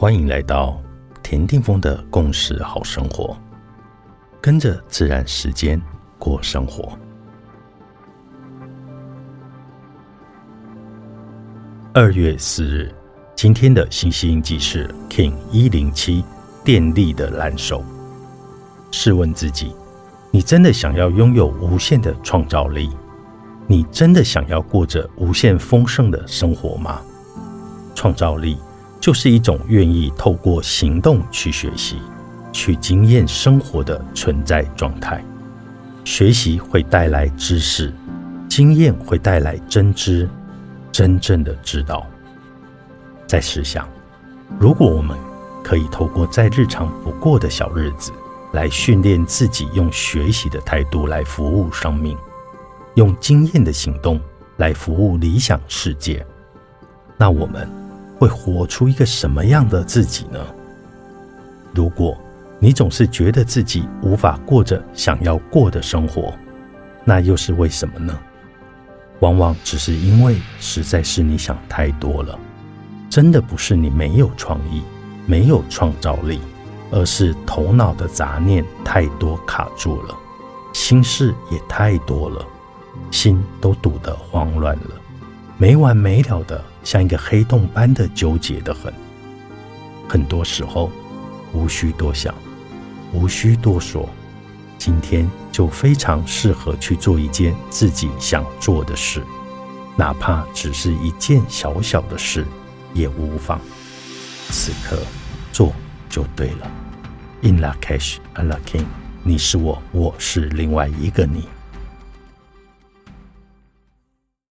欢迎来到田定峰的共识好生活，跟着自然时间过生活。二月四日，今天的星星记是 King 一零七电力的蓝手。试问自己，你真的想要拥有无限的创造力？你真的想要过着无限丰盛的生活吗？创造力。就是一种愿意透过行动去学习、去经验生活的存在状态。学习会带来知识，经验会带来真知，真正的知道。再试想，如果我们可以透过再日常不过的小日子，来训练自己用学习的态度来服务生命，用经验的行动来服务理想世界，那我们。会活出一个什么样的自己呢？如果你总是觉得自己无法过着想要过的生活，那又是为什么呢？往往只是因为实在是你想太多了，真的不是你没有创意、没有创造力，而是头脑的杂念太多卡住了，心事也太多了，心都堵得慌乱了。没完没了的，像一个黑洞般的纠结的很。很多时候，无需多想，无需多说，今天就非常适合去做一件自己想做的事，哪怕只是一件小小的事也无妨。此刻做就对了。In la cash, a la king，你是我，我是另外一个你。